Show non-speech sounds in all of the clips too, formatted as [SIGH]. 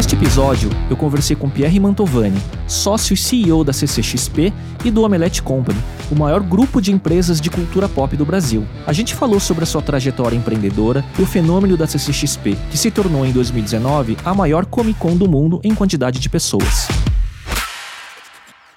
Neste episódio, eu conversei com Pierre Mantovani, sócio e CEO da CCXP e do Omelette Company, o maior grupo de empresas de cultura pop do Brasil. A gente falou sobre a sua trajetória empreendedora e o fenômeno da CCXP, que se tornou em 2019 a maior Comic Con do mundo em quantidade de pessoas.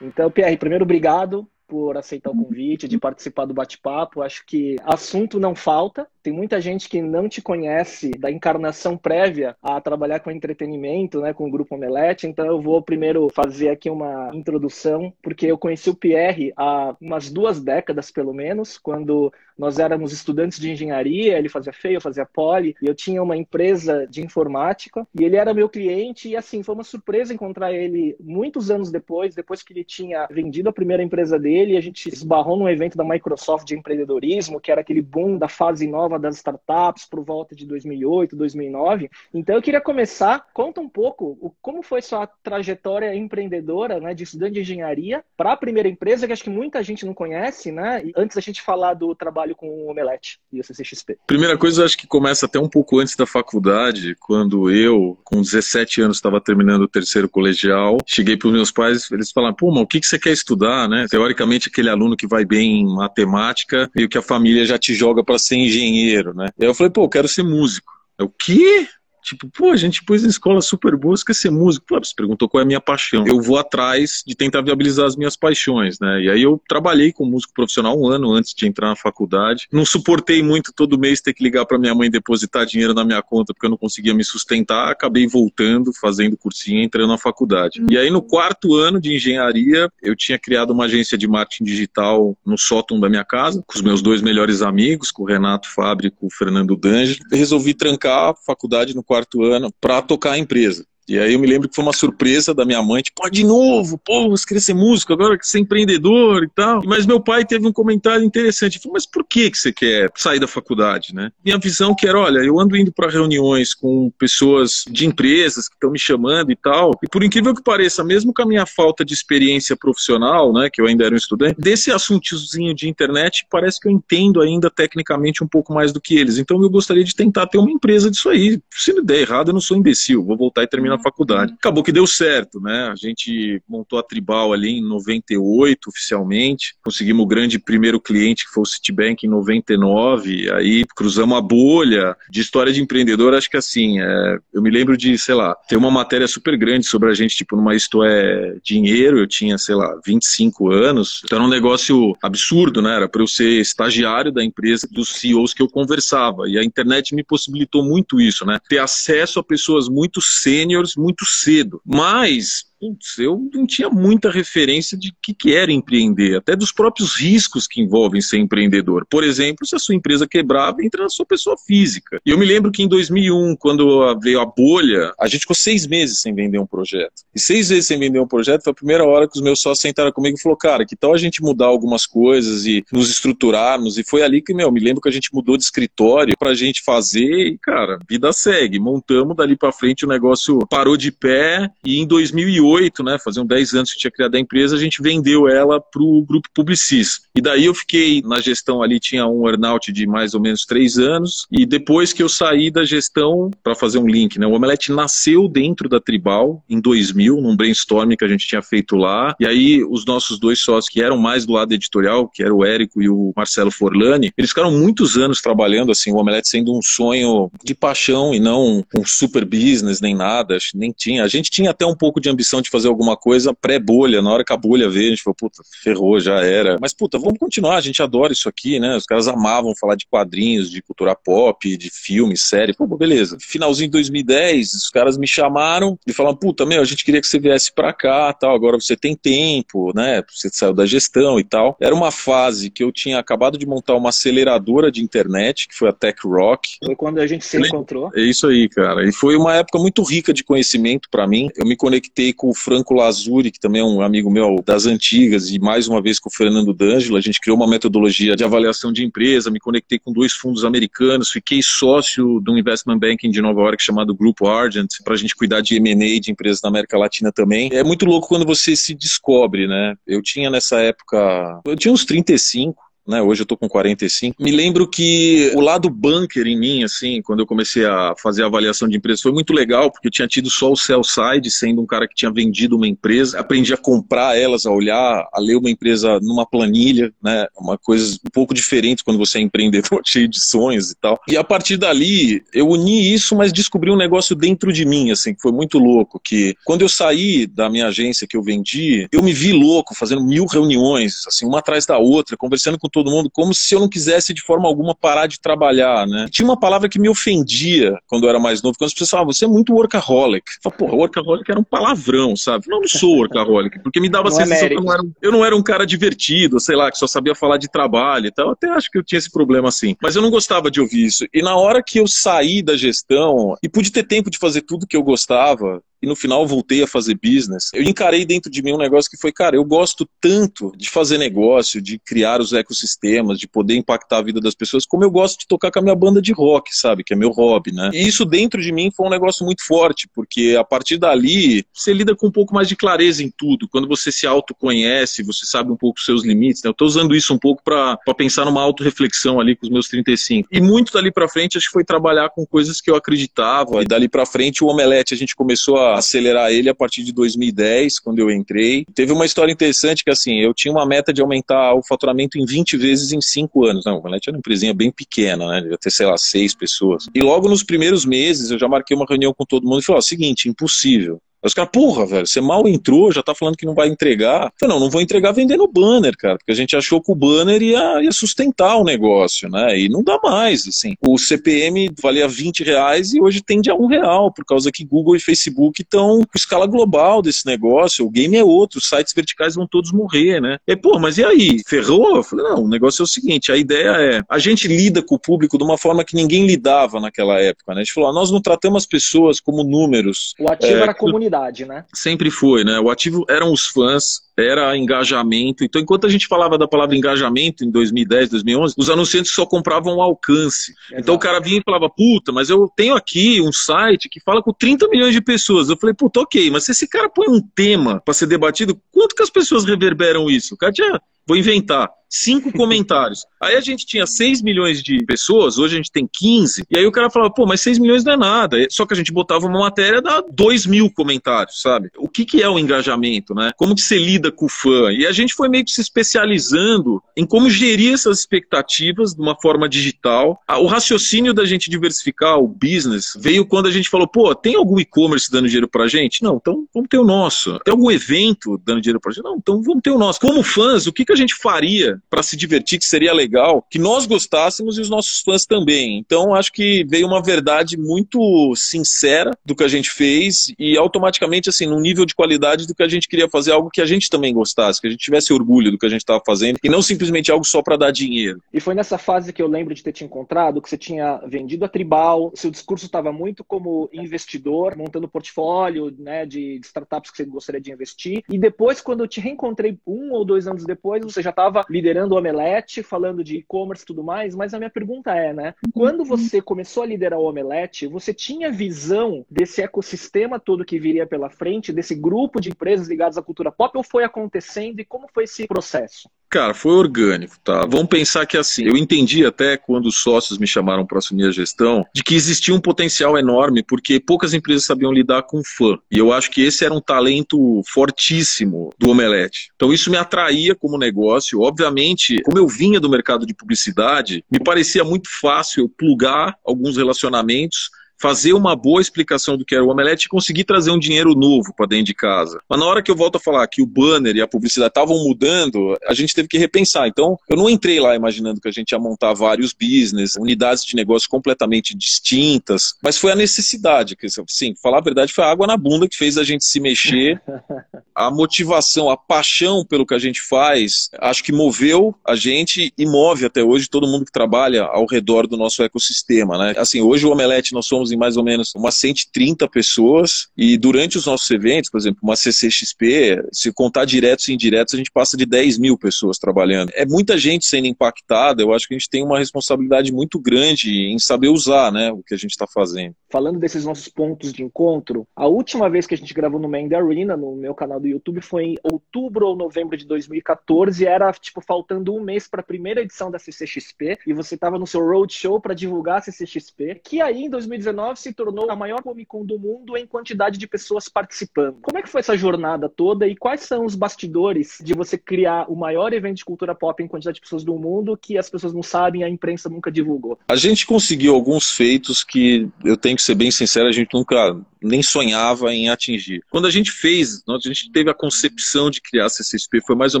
Então, Pierre, primeiro obrigado por aceitar o convite, de participar do bate-papo. Acho que assunto não falta. Tem muita gente que não te conhece da encarnação prévia a trabalhar com entretenimento, né, com o Grupo Omelete. Então eu vou primeiro fazer aqui uma introdução, porque eu conheci o Pierre há umas duas décadas, pelo menos, quando nós éramos estudantes de engenharia, ele fazia feio, eu fazia poli, e eu tinha uma empresa de informática, e ele era meu cliente, e assim, foi uma surpresa encontrar ele muitos anos depois, depois que ele tinha vendido a primeira empresa dele, a gente esbarrou num evento da Microsoft de empreendedorismo, que era aquele boom da fase nova das startups por volta de 2008, 2009. Então eu queria começar, conta um pouco o, como foi sua trajetória empreendedora, né, de estudante de engenharia para a primeira empresa, que acho que muita gente não conhece, né? E antes da gente falar do trabalho com o Omelete e o CCXP? Primeira coisa, acho que começa até um pouco antes da faculdade, quando eu, com 17 anos, estava terminando o terceiro colegial. Cheguei para os meus pais, eles falaram: pô, mas o que, que você quer estudar, né? Teoricamente, aquele aluno que vai bem em matemática, meio que a família já te joga para ser engenheiro, né? E eu falei: pô, eu quero ser músico. o quê? Tipo, pô, a gente pôs em escola super boa, você quer ser músico? Pô, você perguntou qual é a minha paixão. Eu vou atrás de tentar viabilizar as minhas paixões, né? E aí eu trabalhei com músico profissional um ano antes de entrar na faculdade. Não suportei muito todo mês ter que ligar para minha mãe depositar dinheiro na minha conta porque eu não conseguia me sustentar. Acabei voltando, fazendo cursinho, entrando na faculdade. E aí no quarto ano de engenharia, eu tinha criado uma agência de marketing digital no sótão da minha casa, com os meus dois melhores amigos, com o Renato Fábio e com o Fernando Dange. Resolvi trancar a faculdade no quarto quarto ano para tocar a empresa. E aí eu me lembro que foi uma surpresa da minha mãe, tipo, ah, de novo, pô, você queria ser músico, agora que ser empreendedor e tal. Mas meu pai teve um comentário interessante, falou, mas por que, que você quer sair da faculdade, né? Minha visão que era, olha, eu ando indo para reuniões com pessoas de empresas que estão me chamando e tal, e por incrível que pareça, mesmo com a minha falta de experiência profissional, né, que eu ainda era um estudante, desse assuntozinho de internet, parece que eu entendo ainda tecnicamente um pouco mais do que eles. Então eu gostaria de tentar ter uma empresa disso aí. Se não der errado, eu não sou imbecil, vou voltar e terminar na faculdade. Acabou que deu certo, né? A gente montou a Tribal ali em 98, oficialmente. Conseguimos o grande primeiro cliente, que foi o Citibank, em 99. Aí cruzamos a bolha de história de empreendedor. Acho que assim, é, eu me lembro de, sei lá, ter uma matéria super grande sobre a gente, tipo, numa Isto é Dinheiro. Eu tinha, sei lá, 25 anos. Então era um negócio absurdo, né? Era para eu ser estagiário da empresa, dos CEOs que eu conversava. E a internet me possibilitou muito isso, né? Ter acesso a pessoas muito sêniores muito cedo. Mas putz, eu não tinha muita referência de que, que era empreender, até dos próprios riscos que envolvem ser empreendedor. Por exemplo, se a sua empresa quebrava, entra na sua pessoa física. E eu me lembro que em 2001, quando veio a bolha, a gente ficou seis meses sem vender um projeto. E seis vezes sem vender um projeto foi a primeira hora que os meus sócios sentaram comigo e falaram, cara, que tal a gente mudar algumas coisas e nos estruturarmos? E foi ali que, meu, me lembro que a gente mudou de escritório pra gente fazer e, cara, vida segue. Montamos dali pra frente o negócio parou de pé e em 2008 2008, né, faziam 10 anos que tinha criado a empresa, a gente vendeu ela para o grupo Publicis. E daí eu fiquei na gestão ali, tinha um earnout de mais ou menos três anos, e depois que eu saí da gestão, para fazer um link, né, o Omelete nasceu dentro da Tribal em 2000, num brainstorming que a gente tinha feito lá, e aí os nossos dois sócios, que eram mais do lado editorial, que era o Érico e o Marcelo Forlani, eles ficaram muitos anos trabalhando assim, o Omelete sendo um sonho de paixão e não um super business, nem nada, nem tinha. A gente tinha até um pouco de ambição de fazer alguma coisa pré-bolha. Na hora que a bolha veio, a gente falou, puta, ferrou, já era. Mas, puta, vamos continuar, a gente adora isso aqui, né? Os caras amavam falar de quadrinhos, de cultura pop, de filme, série. Pô, beleza. Finalzinho de 2010, os caras me chamaram e falaram, puta, meu, a gente queria que você viesse pra cá, tal, agora você tem tempo, né? Você saiu da gestão e tal. Era uma fase que eu tinha acabado de montar uma aceleradora de internet, que foi a Tech Rock. Foi quando a gente se encontrou. É isso aí, cara. E foi uma época muito rica de conhecimento para mim. Eu me conectei com com o Franco Lazuri, que também é um amigo meu das antigas, e mais uma vez com o Fernando D'Angelo, a gente criou uma metodologia de avaliação de empresa, me conectei com dois fundos americanos, fiquei sócio de um investment banking de Nova York chamado Grupo Argent, para a gente cuidar de M&A de empresas na América Latina também. É muito louco quando você se descobre, né? Eu tinha nessa época, eu tinha uns 35, né? Hoje eu tô com 45. Me lembro que o lado bunker em mim, assim, quando eu comecei a fazer a avaliação de empresas, foi muito legal, porque eu tinha tido só o sell side, sendo um cara que tinha vendido uma empresa. Aprendi a comprar elas, a olhar, a ler uma empresa numa planilha, né? Uma coisa um pouco diferente quando você é empreendedor, [LAUGHS] cheio de sonhos e tal. E a partir dali, eu uni isso, mas descobri um negócio dentro de mim, assim, que foi muito louco, que quando eu saí da minha agência que eu vendi, eu me vi louco fazendo mil reuniões, assim, uma atrás da outra, conversando com todo mundo, como se eu não quisesse de forma alguma parar de trabalhar, né? Tinha uma palavra que me ofendia quando eu era mais novo, quando as pessoas falavam, você é muito workaholic. Eu falava, porra, workaholic era um palavrão, sabe? Não, não sou workaholic, porque me dava a é sensação é que eu não, era, eu não era um cara divertido, sei lá, que só sabia falar de trabalho e tal. Eu até acho que eu tinha esse problema assim. Mas eu não gostava de ouvir isso. E na hora que eu saí da gestão e pude ter tempo de fazer tudo que eu gostava, no final voltei a fazer business, eu encarei dentro de mim um negócio que foi, cara, eu gosto tanto de fazer negócio, de criar os ecossistemas, de poder impactar a vida das pessoas, como eu gosto de tocar com a minha banda de rock, sabe? Que é meu hobby, né? E isso dentro de mim foi um negócio muito forte, porque a partir dali você lida com um pouco mais de clareza em tudo. Quando você se autoconhece, você sabe um pouco os seus limites. Né? Eu tô usando isso um pouco para pensar numa autorreflexão ali com os meus 35. E muito dali para frente acho que foi trabalhar com coisas que eu acreditava. E dali para frente o Omelete a gente começou a acelerar ele a partir de 2010, quando eu entrei. Teve uma história interessante que, assim, eu tinha uma meta de aumentar o faturamento em 20 vezes em 5 anos. Não, o Valente era uma empresinha bem pequena, né? Devia ter, sei lá, 6 pessoas. E logo nos primeiros meses, eu já marquei uma reunião com todo mundo e falei, ó, seguinte, impossível. Os caras, porra, velho, você mal entrou, já tá falando que não vai entregar. Falei, não, não vou entregar vendendo banner, cara, porque a gente achou que o banner ia, ia sustentar o negócio, né? E não dá mais, assim. O CPM valia 20 reais e hoje tende a um real, por causa que Google e Facebook estão com escala global desse negócio. O game é outro, os sites verticais vão todos morrer, né? E, pô, mas e aí? Ferrou? Eu falei, não, o negócio é o seguinte, a ideia é, a gente lida com o público de uma forma que ninguém lidava naquela época, né? A gente falou, nós não tratamos as pessoas como números. O ativo é, era a comunidade né? Sempre foi, né? O ativo eram os fãs, era engajamento. Então, enquanto a gente falava da palavra engajamento em 2010, 2011, os anunciantes só compravam alcance. Exato. Então, o cara vinha e falava, puta, mas eu tenho aqui um site que fala com 30 milhões de pessoas. Eu falei, puta, ok, mas se esse cara põe um tema para ser debatido, quanto que as pessoas reverberam isso? O cara tinha, vou inventar, cinco comentários. Aí a gente tinha 6 milhões de pessoas, hoje a gente tem 15, e aí o cara falava, pô, mas 6 milhões não é nada. Só que a gente botava uma matéria da 2 mil comentários, sabe? O que, que é o engajamento, né? Como que você lida com o fã? E a gente foi meio que se especializando em como gerir essas expectativas de uma forma digital. O raciocínio da gente diversificar o business veio quando a gente falou, pô, tem algum e-commerce dando dinheiro pra gente? Não, então vamos ter o nosso. Tem algum evento dando dinheiro pra gente? Não, então vamos ter o nosso. Como fãs, o que, que a gente faria para se divertir, que seria legal, que nós gostássemos e os nossos fãs também. Então, acho que veio uma verdade muito sincera do que a gente fez e automaticamente, assim, num nível de qualidade do que a gente queria fazer, algo que a gente também gostasse, que a gente tivesse orgulho do que a gente estava fazendo e não simplesmente algo só para dar dinheiro. E foi nessa fase que eu lembro de ter te encontrado, que você tinha vendido a Tribal, seu discurso estava muito como investidor, montando portfólio né, de startups que você gostaria de investir. E depois, quando eu te reencontrei um ou dois anos depois, você já estava liderando liderando o Omelete, falando de e-commerce e tudo mais, mas a minha pergunta é, né? Quando você começou a liderar o Omelete, você tinha visão desse ecossistema todo que viria pela frente, desse grupo de empresas ligadas à cultura pop, ou foi acontecendo e como foi esse processo? Cara, foi orgânico, tá? Vamos pensar que assim, eu entendi até quando os sócios me chamaram para assumir a gestão, de que existia um potencial enorme, porque poucas empresas sabiam lidar com fã. E eu acho que esse era um talento fortíssimo do Omelete. Então isso me atraía como negócio. Obviamente, como eu vinha do mercado de publicidade, me parecia muito fácil eu plugar alguns relacionamentos fazer uma boa explicação do que era o Omelete e conseguir trazer um dinheiro novo para dentro de casa. Mas na hora que eu volto a falar que o banner e a publicidade estavam mudando, a gente teve que repensar. Então, eu não entrei lá imaginando que a gente ia montar vários business, unidades de negócio completamente distintas, mas foi a necessidade. Que, sim, falar a verdade, foi a água na bunda que fez a gente se mexer [LAUGHS] a motivação, a paixão pelo que a gente faz, acho que moveu a gente e move até hoje todo mundo que trabalha ao redor do nosso ecossistema, né? Assim, hoje o Omelete nós somos em mais ou menos umas 130 pessoas e durante os nossos eventos, por exemplo, uma CCXP, se contar diretos e indiretos, a gente passa de 10 mil pessoas trabalhando. É muita gente sendo impactada, eu acho que a gente tem uma responsabilidade muito grande em saber usar, né, o que a gente está fazendo. Falando desses nossos pontos de encontro, a última vez que a gente gravou no Main Arena, no meu canal do YouTube, foi em outubro ou novembro de 2014, era tipo faltando um mês para a primeira edição da CCXP, e você estava no seu roadshow para divulgar a CCXP, que aí em 2019 se tornou a maior Comic Con do mundo em quantidade de pessoas participando. Como é que foi essa jornada toda e quais são os bastidores de você criar o maior evento de cultura pop em quantidade de pessoas do mundo que as pessoas não sabem, a imprensa nunca divulgou? A gente conseguiu alguns feitos que eu tenho que ser bem sincero, a gente nunca nem sonhava em atingir. Quando a gente fez, a gente teve a concepção de criar a CCSP, foi mais ou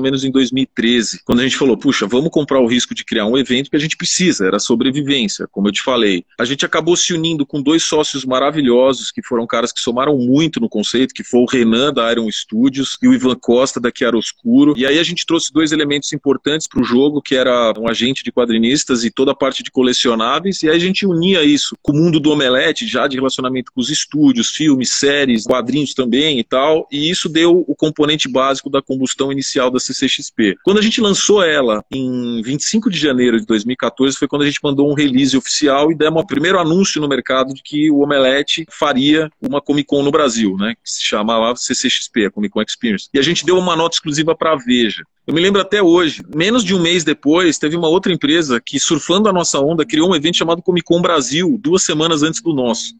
menos em 2013, quando a gente falou, puxa, vamos comprar o risco de criar um evento que a gente precisa, era sobrevivência, como eu te falei. A gente acabou se unindo com dois sócios maravilhosos, que foram caras que somaram muito no conceito, que foi o Renan da Iron Studios e o Ivan Costa da Chiaroscuro. E aí a gente trouxe dois elementos importantes para o jogo, que era um agente de quadrinistas e toda a parte de colecionáveis, e aí a gente unia isso com o mundo do Omelete, já de relacionamento com os estúdios, filmes, séries, quadrinhos também e tal, e isso deu o componente básico da combustão inicial da CCXP. Quando a gente lançou ela em 25 de janeiro de 2014, foi quando a gente mandou um release oficial e demos o primeiro anúncio no mercado de que o Omelete faria uma Comic Con no Brasil, né, que se chama lá CCXP, a Comic Con Experience. E a gente deu uma nota exclusiva para a Veja. Eu me lembro até hoje, menos de um mês depois, teve uma outra empresa que, surfando a nossa onda, criou um evento chamado Comic Con Brasil, duas semanas antes do nosso.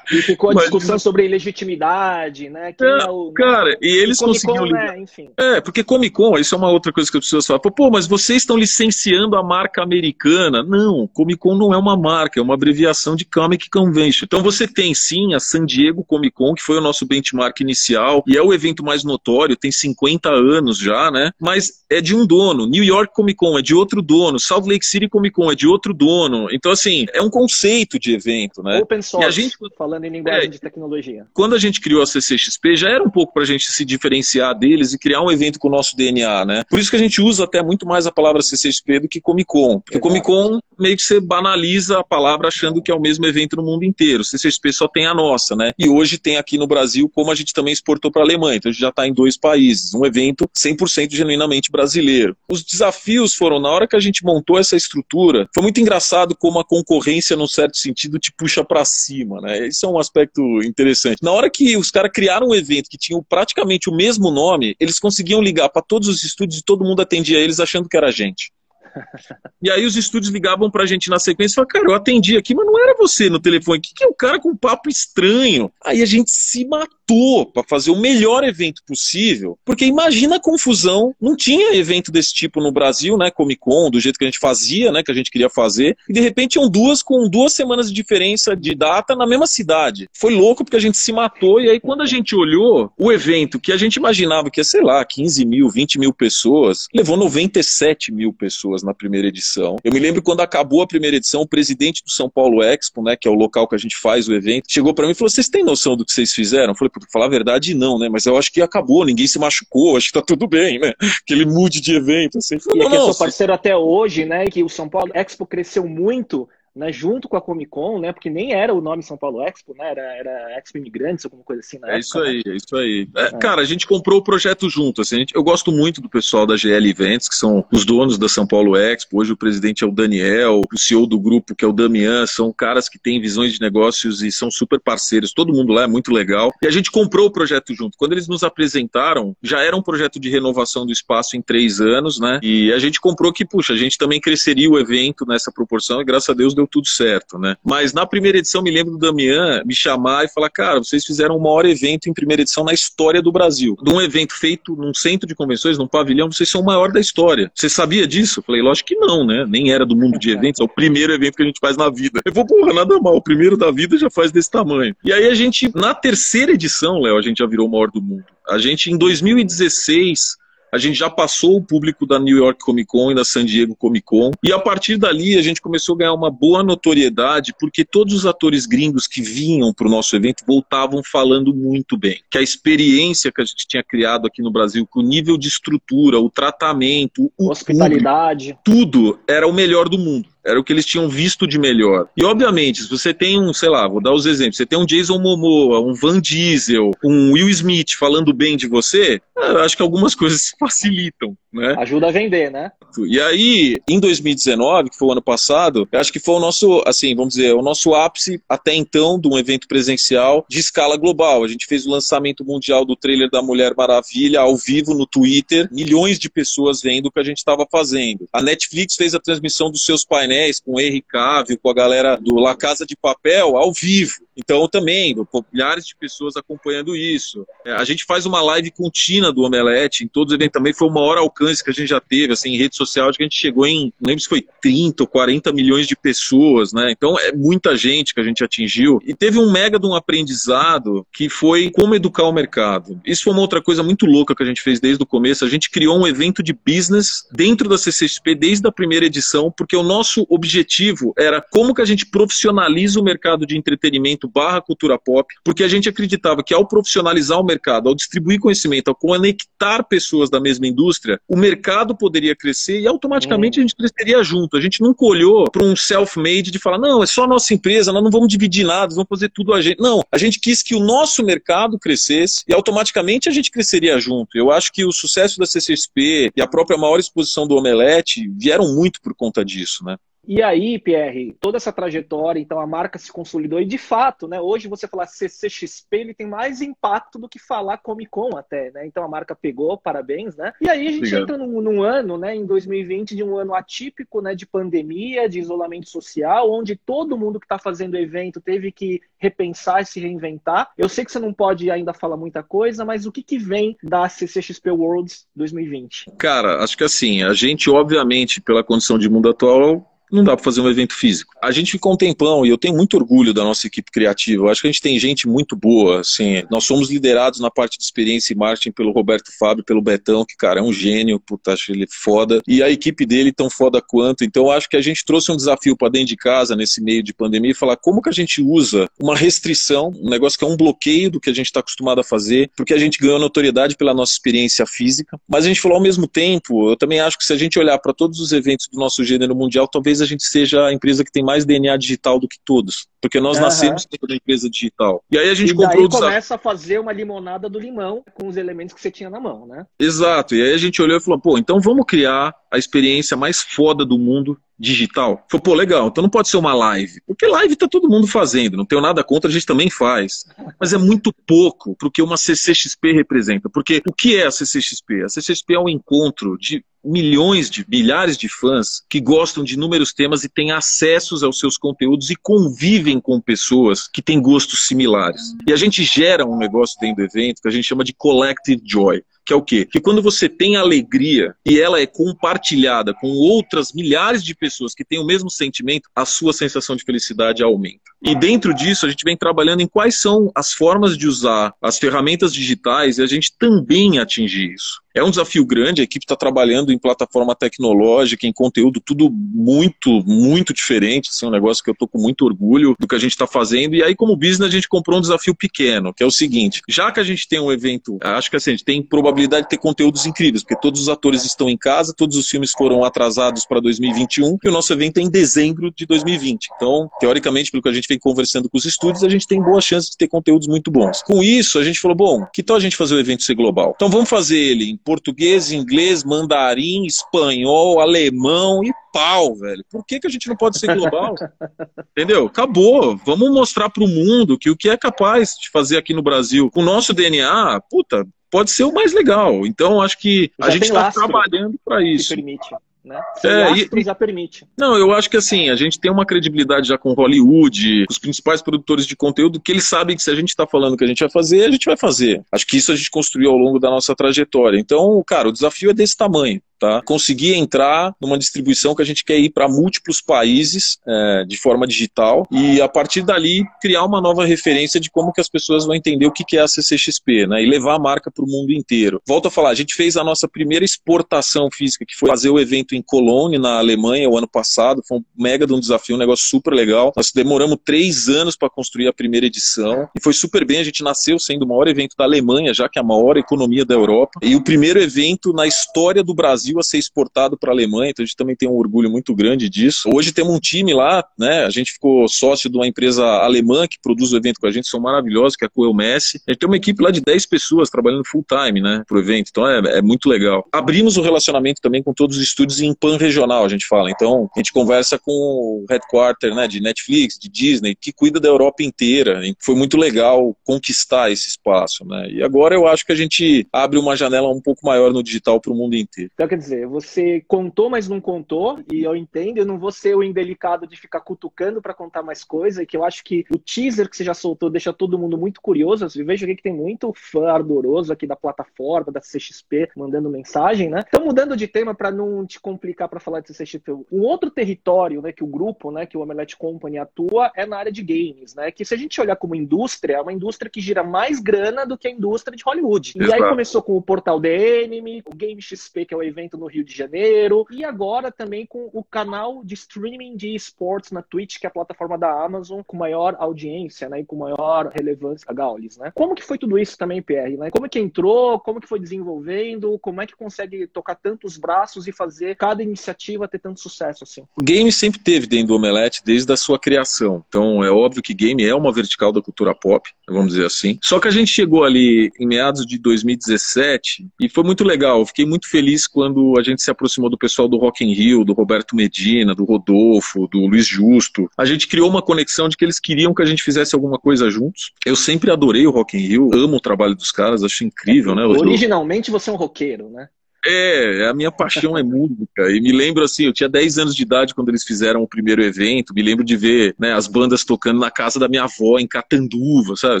E ficou a Mas, discussão sobre legitimidade, né? Quem é, é o, cara, e eles conseguiram. Né? Enfim. É, porque Comic Con, isso é uma outra coisa que as pessoas falam. Pô, mas vocês estão licenciando a marca americana. Não, Comic Con não é uma marca, é uma abreviação de Comic Convention. Então você tem sim a San Diego Comic Con, que foi o nosso benchmark inicial, e é o evento mais notório, tem 50 anos já, né? Mas é de um dono. New York Comic Con é de outro dono. Salt Lake City Comic Con é de outro dono. Então, assim, é um conceito de evento, né? Open source a gente, falando em linguagem é, de tecnologia. Quando a gente criou a CCXP, já era um pouco para a gente se diferenciar deles e criar um evento com o nosso DNA, né? Por isso que a gente usa até muito mais a palavra CCXP do que Comic Con. Porque Exato. Comic Con meio que você banaliza a palavra achando que é o mesmo evento no mundo inteiro. CCXP só tem a nossa, né? E hoje tem aqui no Brasil, como a gente também exportou para a Alemanha. Então a gente já está em dois países. Um evento 100% genuinamente brasileiro. Os desafios foram, na hora que a gente montou essa estrutura, foi muito engraçado como a concorrência, num certo sentido, te puxa para cima cima, né? Isso é um aspecto interessante. Na hora que os caras criaram um evento que tinha praticamente o mesmo nome, eles conseguiam ligar para todos os estúdios e todo mundo atendia eles achando que era a gente. [LAUGHS] E aí os estúdios ligavam pra gente na sequência e falavam, cara, eu atendi aqui, mas não era você no telefone. O que, que é o cara com um papo estranho? Aí a gente se matou para fazer o melhor evento possível, porque imagina a confusão. Não tinha evento desse tipo no Brasil, né? Comic Con, do jeito que a gente fazia, né? Que a gente queria fazer. E de repente tinham duas com duas semanas de diferença de data na mesma cidade. Foi louco porque a gente se matou. E aí quando a gente olhou o evento que a gente imaginava que ia, sei lá, 15 mil, 20 mil pessoas, levou 97 mil pessoas na primeira edição. Eu me lembro quando acabou a primeira edição, o presidente do São Paulo Expo, né, que é o local que a gente faz o evento, chegou para mim e falou: "Vocês têm noção do que vocês fizeram?" Eu falei: "Pra falar a verdade, não, né? Mas eu acho que acabou, ninguém se machucou, acho que tá tudo bem, né? Que ele mude de evento assim". E é que eu sou parceiro até hoje, né, que o São Paulo Expo cresceu muito né, junto com a Comic Con, né, porque nem era o nome São Paulo Expo, né, era, era Expo Imigrantes, alguma coisa assim na É época, isso aí, né? é isso aí. É, é. Cara, a gente comprou o projeto junto, assim, gente, eu gosto muito do pessoal da GL Events, que são os donos da São Paulo Expo, hoje o presidente é o Daniel, o CEO do grupo, que é o Damian, são caras que têm visões de negócios e são super parceiros, todo mundo lá é muito legal, e a gente comprou o projeto junto. Quando eles nos apresentaram, já era um projeto de renovação do espaço em três anos, né, e a gente comprou que, puxa, a gente também cresceria o evento nessa proporção, e graças a Deus deu tudo certo, né? Mas na primeira edição, me lembro do Damian me chamar e falar: cara, vocês fizeram o maior evento em primeira edição na história do Brasil. De um evento feito num centro de convenções, num pavilhão, vocês são o maior da história. Você sabia disso? Falei: lógico que não, né? Nem era do mundo de eventos, é o primeiro evento que a gente faz na vida. Eu vou, porra, nada mal, o primeiro da vida já faz desse tamanho. E aí a gente, na terceira edição, Léo, a gente já virou o maior do mundo. A gente, em 2016, A gente já passou o público da New York Comic Con e da San Diego Comic Con. E a partir dali a gente começou a ganhar uma boa notoriedade, porque todos os atores gringos que vinham para o nosso evento voltavam falando muito bem. Que a experiência que a gente tinha criado aqui no Brasil, com o nível de estrutura, o tratamento, o hospitalidade, público, tudo era o melhor do mundo. Era o que eles tinham visto de melhor. E, obviamente, se você tem um, sei lá, vou dar os exemplos, você tem um Jason Momoa, um Van Diesel, um Will Smith falando bem de você, acho que algumas [LAUGHS] coisas facilitam, né? Ajuda a vender, né? E aí, em 2019, que foi o ano passado, eu acho que foi o nosso, assim, vamos dizer, o nosso ápice até então de um evento presencial de escala global. A gente fez o lançamento mundial do trailer da Mulher Maravilha ao vivo no Twitter, milhões de pessoas vendo o que a gente estava fazendo. A Netflix fez a transmissão dos seus painéis com o Henry Cavill, com a galera do La Casa de Papel, ao vivo. Então, também, milhares de pessoas acompanhando isso. É, a gente faz uma live contínua do Omelete, em todos os eventos também, foi o maior alcance que a gente já teve, assim, em rede social, acho que a gente chegou em, não lembro se foi 30 ou 40 milhões de pessoas, né? Então, é muita gente que a gente atingiu. E teve um mega de um aprendizado que foi como educar o mercado. Isso foi uma outra coisa muito louca que a gente fez desde o começo. A gente criou um evento de business dentro da CCXP desde a primeira edição, porque o nosso objetivo era como que a gente profissionaliza o mercado de entretenimento barra cultura pop, porque a gente acreditava que ao profissionalizar o mercado, ao distribuir conhecimento, ao conectar pessoas da mesma indústria, o mercado poderia crescer e automaticamente hum. a gente cresceria junto. A gente nunca olhou para um self-made de falar, não, é só a nossa empresa, nós não vamos dividir nada, vamos fazer tudo a gente. Não, a gente quis que o nosso mercado crescesse e automaticamente a gente cresceria junto. Eu acho que o sucesso da CCSP e a própria maior exposição do Omelete vieram muito por conta disso, né? E aí, Pierre, toda essa trajetória, então a marca se consolidou e de fato, né, hoje você falar CCXP, ele tem mais impacto do que falar Comic Con até, né? Então a marca pegou, parabéns, né? E aí a gente Obrigado. entra num, num, ano, né, em 2020, de um ano atípico, né, de pandemia, de isolamento social, onde todo mundo que está fazendo evento teve que repensar e se reinventar. Eu sei que você não pode ainda falar muita coisa, mas o que, que vem da CCXP Worlds 2020? Cara, acho que assim, a gente, obviamente, pela condição de mundo atual, não dá para fazer um evento físico. A gente ficou um tempão e eu tenho muito orgulho da nossa equipe criativa. Eu acho que a gente tem gente muito boa, assim. Nós somos liderados na parte de experiência e marketing pelo Roberto Fábio, pelo Betão, que, cara, é um gênio, puta, acho ele foda. E a equipe dele tão foda quanto. Então, eu acho que a gente trouxe um desafio para dentro de casa, nesse meio de pandemia, e falar como que a gente usa uma restrição, um negócio que é um bloqueio do que a gente está acostumado a fazer, porque a gente ganhou notoriedade pela nossa experiência física. Mas a gente falou ao mesmo tempo, eu também acho que se a gente olhar para todos os eventos do nosso gênero mundial, talvez talvez a gente seja a empresa que tem mais DNA digital do que todos. Porque nós uhum. nascemos dentro da empresa digital. E aí a gente e comprou daí começa a fazer uma limonada do limão com os elementos que você tinha na mão, né? Exato. E aí a gente olhou e falou, pô, então vamos criar a experiência mais foda do mundo digital. Falei, pô, legal, então não pode ser uma live. Porque live tá todo mundo fazendo, não tenho nada contra, a gente também faz. Mas é muito pouco pro que uma CCXP representa. Porque o que é a CCXP? A CCXP é um encontro de milhões de milhares de fãs que gostam de inúmeros temas e têm acessos aos seus conteúdos e convivem com pessoas que têm gostos similares. E a gente gera um negócio dentro do evento que a gente chama de collective joy que é o quê? Que quando você tem alegria e ela é compartilhada com outras milhares de pessoas que têm o mesmo sentimento, a sua sensação de felicidade aumenta. E dentro disso, a gente vem trabalhando em quais são as formas de usar as ferramentas digitais e a gente também atingir isso. É um desafio grande, a equipe está trabalhando em plataforma tecnológica, em conteúdo, tudo muito, muito diferente. Assim, um negócio que eu estou com muito orgulho do que a gente está fazendo. E aí, como business, a gente comprou um desafio pequeno, que é o seguinte: já que a gente tem um evento, acho que assim, a gente tem probabilidade de ter conteúdos incríveis, porque todos os atores estão em casa, todos os filmes foram atrasados para 2021 e o nosso evento é em dezembro de 2020. Então, teoricamente, pelo que a gente vem conversando com os estúdios, a gente tem boa chance de ter conteúdos muito bons. Com isso, a gente falou: bom, que tal a gente fazer o evento ser global? Então, vamos fazer ele em português, inglês, mandarim, espanhol, alemão e pau, velho. Por que, que a gente não pode ser global? [LAUGHS] Entendeu? Acabou. Vamos mostrar para o mundo que o que é capaz de fazer aqui no Brasil com o nosso DNA, puta, pode ser o mais legal. Então, acho que Já a gente está trabalhando para isso. Permite né? é, e, já permite. Não, eu acho que assim, a gente tem uma credibilidade já com Hollywood, os principais produtores de conteúdo, que eles sabem que se a gente está falando que a gente vai fazer, a gente vai fazer. Acho que isso a gente construiu ao longo da nossa trajetória. Então, cara, o desafio é desse tamanho. Tá? Conseguir entrar numa distribuição que a gente quer ir para múltiplos países é, de forma digital e a partir dali criar uma nova referência de como que as pessoas vão entender o que é a CCXP, né? E levar a marca para o mundo inteiro. Volto a falar, a gente fez a nossa primeira exportação física, que foi fazer o evento em Cologne, na Alemanha, o ano passado. Foi um mega de um desafio, um negócio super legal. Nós demoramos três anos para construir a primeira edição e foi super bem. A gente nasceu sendo o maior evento da Alemanha, já que é a maior economia da Europa, e o primeiro evento na história do Brasil a ser exportado para a Alemanha. Então a gente também tem um orgulho muito grande disso. Hoje temos um time lá, né? A gente ficou sócio de uma empresa alemã que produz o evento com a gente, são maravilhosos, que é a Coel Messi. A gente tem uma equipe lá de 10 pessoas trabalhando full time, né, pro evento. Então é, é muito legal. Abrimos o relacionamento também com todos os estúdios em pan regional, a gente fala. Então a gente conversa com o headquarter, né, de Netflix, de Disney, que cuida da Europa inteira. Foi muito legal conquistar esse espaço, né? E agora eu acho que a gente abre uma janela um pouco maior no digital para o mundo inteiro. Então, quer dizer, você contou, mas não contou, e eu entendo, eu não vou ser o indelicado de ficar cutucando para contar mais coisa, que eu acho que o teaser que você já soltou deixa todo mundo muito curioso. Eu vejo aqui que tem muito fã ardoroso aqui da plataforma, da CXP, mandando mensagem, né? Então, mudando de tema para não te complicar para falar de CXP, um outro território, né, que o grupo, né, que o Omelette Company atua é na área de games, né? Que se a gente olhar como indústria, é uma indústria que gira mais grana do que a indústria de Hollywood. Exato. E aí começou com o Portal The Enemy, o Game XP, que é o evento no Rio de Janeiro, e agora também com o canal de streaming de esportes na Twitch, que é a plataforma da Amazon com maior audiência, né, e com maior relevância, a Gaules, né? Como que foi tudo isso também, Pierre, né? Como que entrou, como que foi desenvolvendo, como é que consegue tocar tantos braços e fazer cada iniciativa ter tanto sucesso assim? O game sempre teve dentro do Omelete desde a sua criação. Então, é óbvio que game é uma vertical da cultura pop, vamos dizer assim. Só que a gente chegou ali em meados de 2017 e foi muito legal. fiquei muito feliz quando a gente se aproximou do pessoal do Rock in Rio, do Roberto Medina, do Rodolfo, do Luiz Justo. A gente criou uma conexão de que eles queriam que a gente fizesse alguma coisa juntos. Eu sempre adorei o Rock in Rio, amo o trabalho dos caras, acho incrível, né? Originalmente você é um roqueiro, né? É, a minha paixão é música. E me lembro assim, eu tinha 10 anos de idade quando eles fizeram o primeiro evento. Me lembro de ver né, as bandas tocando na casa da minha avó, em Catanduva, sabe?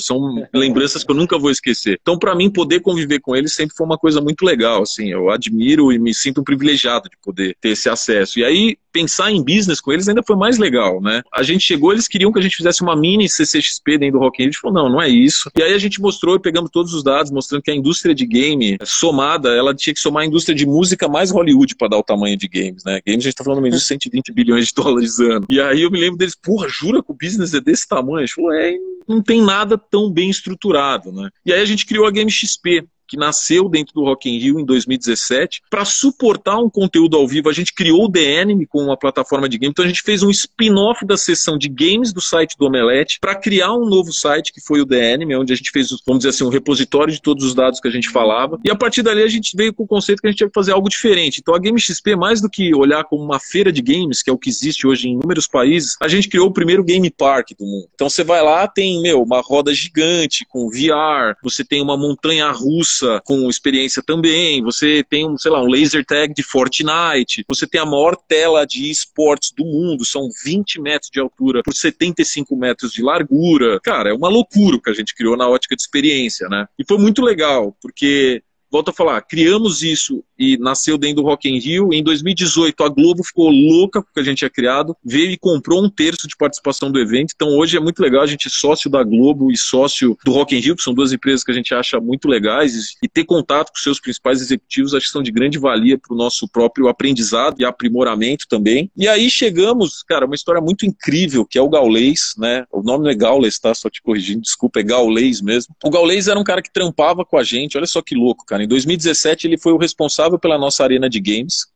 São lembranças que eu nunca vou esquecer. Então, para mim, poder conviver com eles sempre foi uma coisa muito legal. Assim, eu admiro e me sinto um privilegiado de poder ter esse acesso. E aí, pensar em business com eles ainda foi mais legal, né? A gente chegou, eles queriam que a gente fizesse uma mini CCXP dentro do Rock Rio. A gente falou, não, não é isso. E aí a gente mostrou e pegamos todos os dados, mostrando que a indústria de game somada, ela tinha que somar indústria de música mais Hollywood para dar o tamanho de games, né? Games a gente tá falando indústria de 120 bilhões de dólares ano. E aí eu me lembro deles, porra, jura que o business é desse tamanho? A gente falou, é, não tem nada tão bem estruturado, né? E aí a gente criou a Game XP, que nasceu dentro do Rock in Rio em 2017, para suportar um conteúdo ao vivo. A gente criou o The com uma plataforma de game, então a gente fez um spin-off da sessão de games do site do Omelete para criar um novo site que foi o The onde a gente fez, vamos dizer assim, um repositório de todos os dados que a gente falava. E a partir dali a gente veio com o conceito que a gente que fazer algo diferente. Então a Game XP, mais do que olhar como uma feira de games, que é o que existe hoje em inúmeros países, a gente criou o primeiro game park do mundo. Então você vai lá, tem, meu, uma roda gigante com VR, você tem uma montanha russa com experiência também, você tem um, sei lá, um laser tag de Fortnite, você tem a maior tela de esportes do mundo, são 20 metros de altura por 75 metros de largura. Cara, é uma loucura o que a gente criou na ótica de experiência, né? E foi muito legal, porque volto a falar, criamos isso e nasceu dentro do Rock in Rio. Em 2018, a Globo ficou louca com o que a gente tinha criado, veio e comprou um terço de participação do evento. Então hoje é muito legal a gente sócio da Globo e sócio do Rock in Rio, que são duas empresas que a gente acha muito legais, e ter contato com seus principais executivos acho que são de grande valia para o nosso próprio aprendizado e aprimoramento também. E aí chegamos, cara, uma história muito incrível, que é o Gaulês, né? O nome não é Gaules, tá? Só te corrigindo, desculpa, é Gaulês mesmo. O Gaulês era um cara que trampava com a gente, olha só que louco, cara. Em 2017 ele foi o responsável pela nossa arena de games.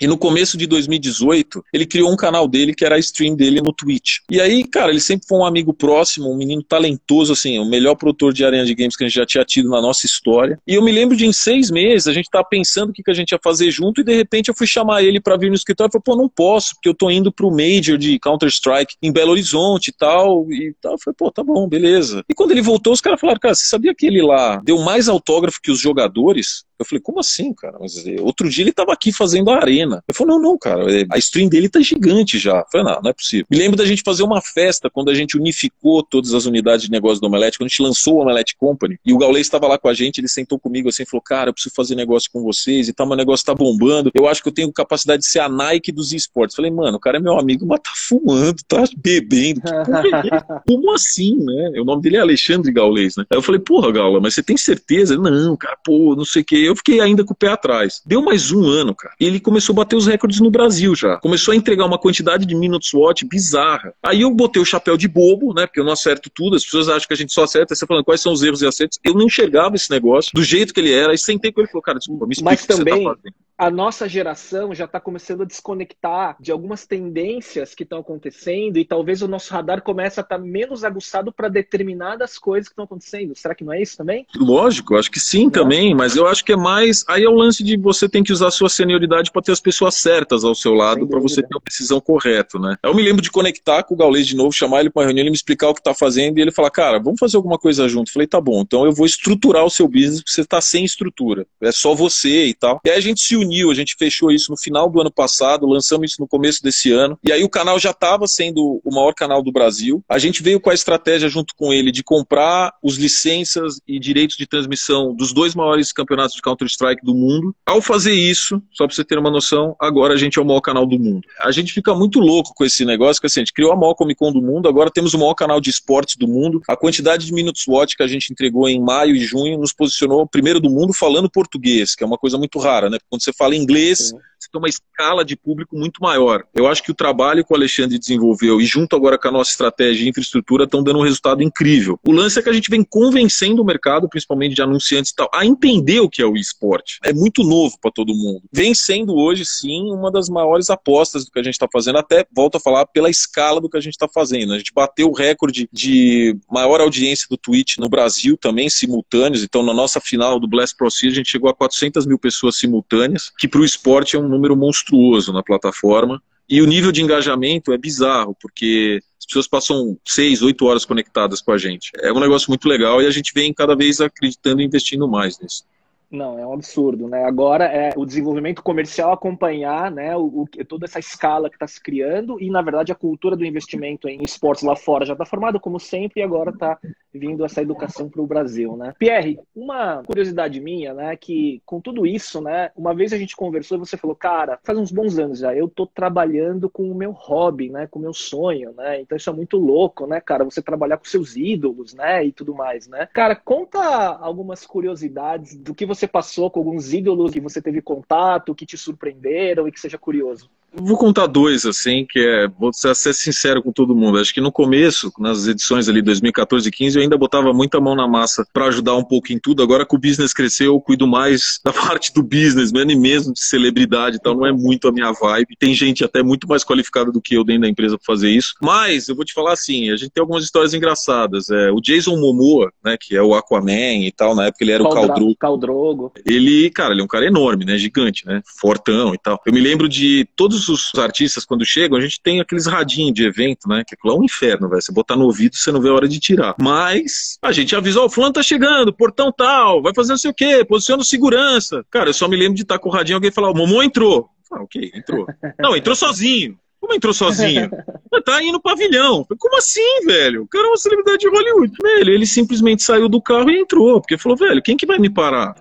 E no começo de 2018, ele criou um canal dele que era a stream dele no Twitch. E aí, cara, ele sempre foi um amigo próximo, um menino talentoso, assim, o melhor produtor de arena de games que a gente já tinha tido na nossa história. E eu me lembro de em seis meses, a gente tava pensando o que, que a gente ia fazer junto, e de repente eu fui chamar ele para vir no escritório e falei, pô, não posso, porque eu tô indo pro Major de Counter-Strike em Belo Horizonte e tal. E tal. Eu falei, pô, tá bom, beleza. E quando ele voltou, os caras falaram, cara, você sabia que ele lá deu mais autógrafo que os jogadores? Eu falei, como assim, cara? Mas eh, outro dia ele tava aqui fazendo a arena. Eu falei, não, não, cara, eh, a stream dele tá gigante já. Eu falei, não, não é possível. Me lembro da gente fazer uma festa quando a gente unificou todas as unidades de negócio do Omelete, quando a gente lançou o Omelete Company, e o Gaulês estava lá com a gente, ele sentou comigo assim e falou, cara, eu preciso fazer negócio com vocês e tal, meu negócio tá bombando, eu acho que eu tenho capacidade de ser a Nike dos esportes. Falei, mano, o cara é meu amigo, mas tá fumando, tá bebendo. [LAUGHS] Como assim, né? O nome dele é Alexandre Gaulês, né? Aí eu falei, porra, Gaula, mas você tem certeza? Não, cara, pô, não sei o quê. Eu fiquei ainda com o pé atrás. Deu mais um ano, cara. E ele começou a bater os recordes no Brasil já. Começou a entregar uma quantidade de minutes watch bizarra. Aí eu botei o chapéu de bobo, né? Porque eu não acerto tudo. As pessoas acham que a gente só acerta. Você falando quais são os erros e acertos. Eu não enxergava esse negócio do jeito que ele era. Aí sentei com ele e falou, cara, desculpa, me explica Mas também, tá a nossa geração já está começando a desconectar de algumas tendências que estão acontecendo e talvez o nosso radar comece a estar tá menos aguçado para determinadas coisas que estão acontecendo. Será que não é isso também? Lógico, acho que sim também, mas eu acho que é mais. Aí é o lance de você tem que usar a sua senioridade para ter as pessoas certas ao seu lado para você ter a decisão correta, né? Eu me lembro de conectar com o Gaulês de novo, chamar ele para uma reunião, ele me explicar o que está fazendo e ele falar, cara, vamos fazer alguma coisa junto. Eu falei, tá bom, então eu vou estruturar o seu business porque você está sem estrutura. É só você e tal. E aí a gente se uniu uniu, a gente fechou isso no final do ano passado, lançamos isso no começo desse ano. E aí o canal já estava sendo o maior canal do Brasil. A gente veio com a estratégia junto com ele de comprar os licenças e direitos de transmissão dos dois maiores campeonatos de Counter-Strike do mundo. Ao fazer isso, só para você ter uma noção, agora a gente é o maior canal do mundo. A gente fica muito louco com esse negócio, que assim, a gente criou a maior Comic Con do mundo, agora temos o maior canal de esportes do mundo. A quantidade de Minutes Watch que a gente entregou em maio e junho nos posicionou primeiro do mundo falando português, que é uma coisa muito rara, né? Quando você fala inglês, Sim você tem uma escala de público muito maior. Eu acho que o trabalho que o Alexandre desenvolveu e junto agora com a nossa estratégia de infraestrutura estão dando um resultado incrível. O lance é que a gente vem convencendo o mercado, principalmente de anunciantes e tal, a entender o que é o esporte. É muito novo para todo mundo. Vem sendo hoje, sim, uma das maiores apostas do que a gente está fazendo, até, volto a falar, pela escala do que a gente está fazendo. A gente bateu o recorde de maior audiência do Twitch no Brasil também, simultâneos. Então, na nossa final do Blast Pro Series, a gente chegou a 400 mil pessoas simultâneas, que para o esporte é um número monstruoso na plataforma. E o nível de engajamento é bizarro, porque as pessoas passam seis, oito horas conectadas com a gente. É um negócio muito legal e a gente vem cada vez acreditando e investindo mais nisso. Não, é um absurdo, né? Agora é o desenvolvimento comercial acompanhar, né, o, o toda essa escala que está se criando e na verdade a cultura do investimento em esportes lá fora já está formada como sempre e agora está vindo essa educação para o Brasil, né? Pierre, uma curiosidade minha, né, que com tudo isso, né, uma vez a gente conversou e você falou, cara, faz uns bons anos já, eu tô trabalhando com o meu hobby, né, com o meu sonho, né? Então isso é muito louco, né, cara? Você trabalhar com seus ídolos, né, e tudo mais, né? Cara, conta algumas curiosidades do que você você passou com alguns ídolos que você teve contato, que te surpreenderam e que seja curioso? Vou contar dois, assim, que é, vou ser sincero com todo mundo. Acho que no começo, nas edições ali 2014 e 15, eu ainda botava muita mão na massa para ajudar um pouco em tudo. Agora que o business cresceu, eu cuido mais [LAUGHS] da parte do business, nem mesmo de celebridade e tal. Não é muito a minha vibe. Tem gente até muito mais qualificada do que eu dentro da empresa para fazer isso. Mas eu vou te falar assim, a gente tem algumas histórias engraçadas. É, o Jason Momoa, né, que é o Aquaman e tal, na época ele era o Caldro. Caldrogo. Ele, cara, ele é um cara enorme, né, gigante, né, fortão e tal. Eu me lembro de todos todos os artistas, quando chegam, a gente tem aqueles radinhos de evento, né? Que aquilo é um inferno, velho. Você botar no ouvido, você não vê a hora de tirar. Mas a gente avisou, o fulano tá chegando, portão tal, vai fazer não sei o quê, posiciona segurança. Cara, eu só me lembro de estar com o radinho alguém falar, o Momô entrou. Ah, ok, entrou. [LAUGHS] Não, entrou sozinho. Como entrou sozinho? tá indo no pavilhão. Como assim, velho? O cara é uma celebridade de Hollywood. Velho, ele simplesmente saiu do carro e entrou. Porque falou, velho, quem que vai me parar?